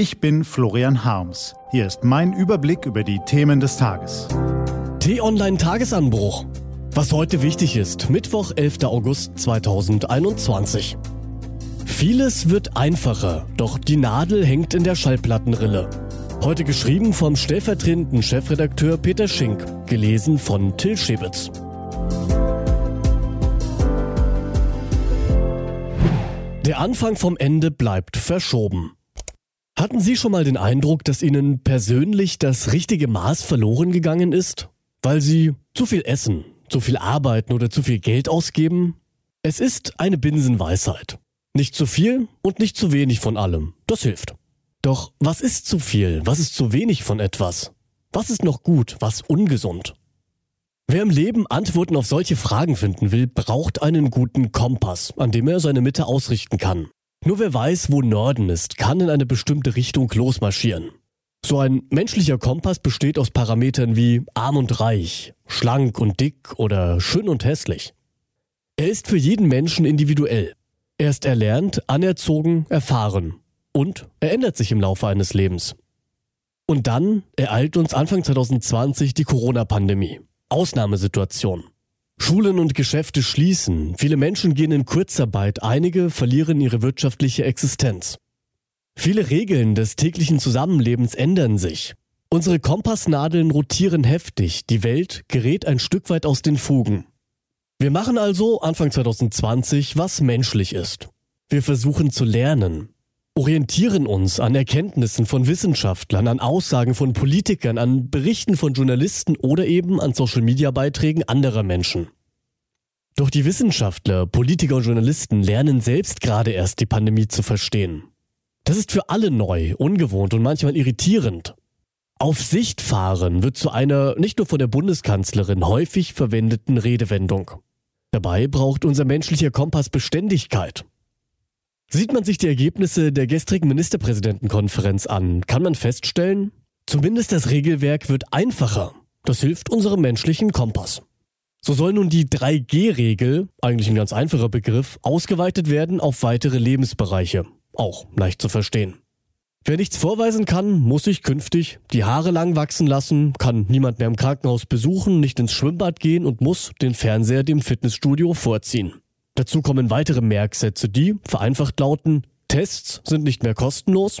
Ich bin Florian Harms. Hier ist mein Überblick über die Themen des Tages. T-Online Tagesanbruch. Was heute wichtig ist, Mittwoch, 11. August 2021. Vieles wird einfacher, doch die Nadel hängt in der Schallplattenrille. Heute geschrieben vom stellvertretenden Chefredakteur Peter Schink, gelesen von Till Schewitz. Der Anfang vom Ende bleibt verschoben. Hatten Sie schon mal den Eindruck, dass Ihnen persönlich das richtige Maß verloren gegangen ist? Weil Sie zu viel essen, zu viel arbeiten oder zu viel Geld ausgeben? Es ist eine Binsenweisheit. Nicht zu viel und nicht zu wenig von allem. Das hilft. Doch was ist zu viel? Was ist zu wenig von etwas? Was ist noch gut? Was ungesund? Wer im Leben Antworten auf solche Fragen finden will, braucht einen guten Kompass, an dem er seine Mitte ausrichten kann. Nur wer weiß, wo Norden ist, kann in eine bestimmte Richtung losmarschieren. So ein menschlicher Kompass besteht aus Parametern wie arm und reich, schlank und dick oder schön und hässlich. Er ist für jeden Menschen individuell. Er ist erlernt, anerzogen, erfahren und er ändert sich im Laufe eines Lebens. Und dann ereilt uns Anfang 2020 die Corona-Pandemie. Ausnahmesituation. Schulen und Geschäfte schließen, viele Menschen gehen in Kurzarbeit, einige verlieren ihre wirtschaftliche Existenz. Viele Regeln des täglichen Zusammenlebens ändern sich. Unsere Kompassnadeln rotieren heftig, die Welt gerät ein Stück weit aus den Fugen. Wir machen also Anfang 2020, was menschlich ist. Wir versuchen zu lernen, orientieren uns an Erkenntnissen von Wissenschaftlern, an Aussagen von Politikern, an Berichten von Journalisten oder eben an Social-Media-Beiträgen anderer Menschen. Doch die Wissenschaftler, Politiker und Journalisten lernen selbst gerade erst die Pandemie zu verstehen. Das ist für alle neu, ungewohnt und manchmal irritierend. Auf Sicht fahren wird zu einer nicht nur von der Bundeskanzlerin häufig verwendeten Redewendung. Dabei braucht unser menschlicher Kompass Beständigkeit. Sieht man sich die Ergebnisse der gestrigen Ministerpräsidentenkonferenz an, kann man feststellen, zumindest das Regelwerk wird einfacher. Das hilft unserem menschlichen Kompass. So soll nun die 3G-Regel, eigentlich ein ganz einfacher Begriff, ausgeweitet werden auf weitere Lebensbereiche. Auch leicht zu verstehen. Wer nichts vorweisen kann, muss sich künftig die Haare lang wachsen lassen, kann niemand mehr im Krankenhaus besuchen, nicht ins Schwimmbad gehen und muss den Fernseher dem Fitnessstudio vorziehen. Dazu kommen weitere Merksätze, die vereinfacht lauten, Tests sind nicht mehr kostenlos,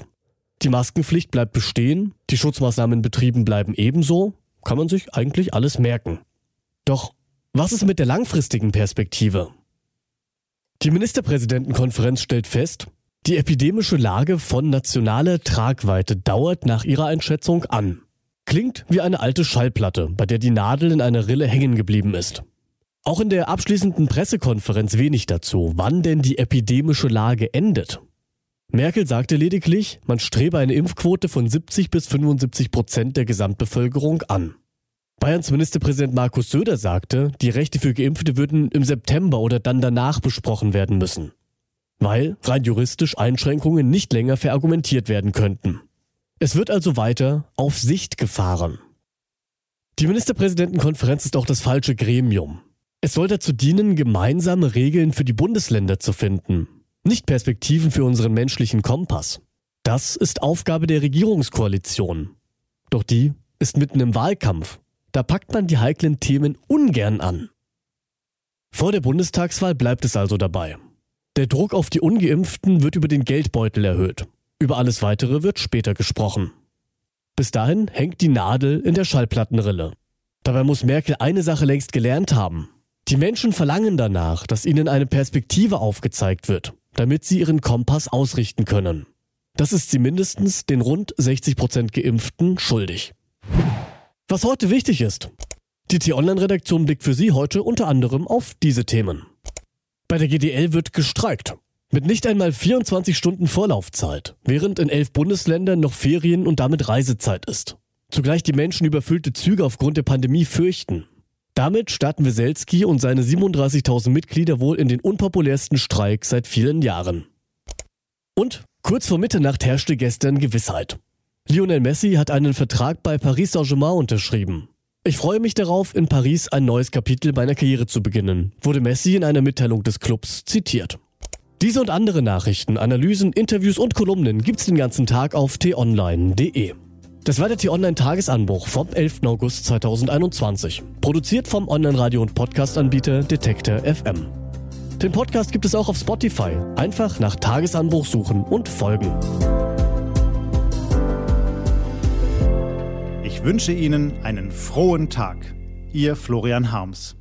die Maskenpflicht bleibt bestehen, die Schutzmaßnahmen Betrieben bleiben ebenso, kann man sich eigentlich alles merken. Doch was ist mit der langfristigen Perspektive? Die Ministerpräsidentenkonferenz stellt fest, die epidemische Lage von nationaler Tragweite dauert nach ihrer Einschätzung an. Klingt wie eine alte Schallplatte, bei der die Nadel in einer Rille hängen geblieben ist. Auch in der abschließenden Pressekonferenz wenig dazu, wann denn die epidemische Lage endet. Merkel sagte lediglich, man strebe eine Impfquote von 70 bis 75 Prozent der Gesamtbevölkerung an. Bayerns Ministerpräsident Markus Söder sagte, die Rechte für Geimpfte würden im September oder dann danach besprochen werden müssen, weil rein juristisch Einschränkungen nicht länger verargumentiert werden könnten. Es wird also weiter auf Sicht gefahren. Die Ministerpräsidentenkonferenz ist auch das falsche Gremium. Es soll dazu dienen, gemeinsame Regeln für die Bundesländer zu finden, nicht Perspektiven für unseren menschlichen Kompass. Das ist Aufgabe der Regierungskoalition. Doch die ist mitten im Wahlkampf. Da packt man die heiklen Themen ungern an. Vor der Bundestagswahl bleibt es also dabei. Der Druck auf die ungeimpften wird über den Geldbeutel erhöht. Über alles weitere wird später gesprochen. Bis dahin hängt die Nadel in der Schallplattenrille. Dabei muss Merkel eine Sache längst gelernt haben. Die Menschen verlangen danach, dass ihnen eine Perspektive aufgezeigt wird, damit sie ihren Kompass ausrichten können. Das ist sie mindestens den rund 60 Prozent Geimpften schuldig. Was heute wichtig ist. Die T-Online-Redaktion blickt für Sie heute unter anderem auf diese Themen. Bei der GDL wird gestreikt. Mit nicht einmal 24 Stunden Vorlaufzeit, während in elf Bundesländern noch Ferien und damit Reisezeit ist. Zugleich die Menschen überfüllte Züge aufgrund der Pandemie fürchten. Damit starten Weselski und seine 37.000 Mitglieder wohl in den unpopulärsten Streik seit vielen Jahren. Und kurz vor Mitternacht herrschte gestern Gewissheit. Lionel Messi hat einen Vertrag bei Paris Saint-Germain unterschrieben. Ich freue mich darauf, in Paris ein neues Kapitel meiner Karriere zu beginnen, wurde Messi in einer Mitteilung des Clubs zitiert. Diese und andere Nachrichten, Analysen, Interviews und Kolumnen gibt's den ganzen Tag auf t-online.de. Das war der T-Online-Tagesanbruch vom 11. August 2021. Produziert vom Online-Radio- und Podcast-Anbieter Detektor FM. Den Podcast gibt es auch auf Spotify. Einfach nach Tagesanbruch suchen und folgen. Ich wünsche Ihnen einen frohen Tag. Ihr Florian Harms.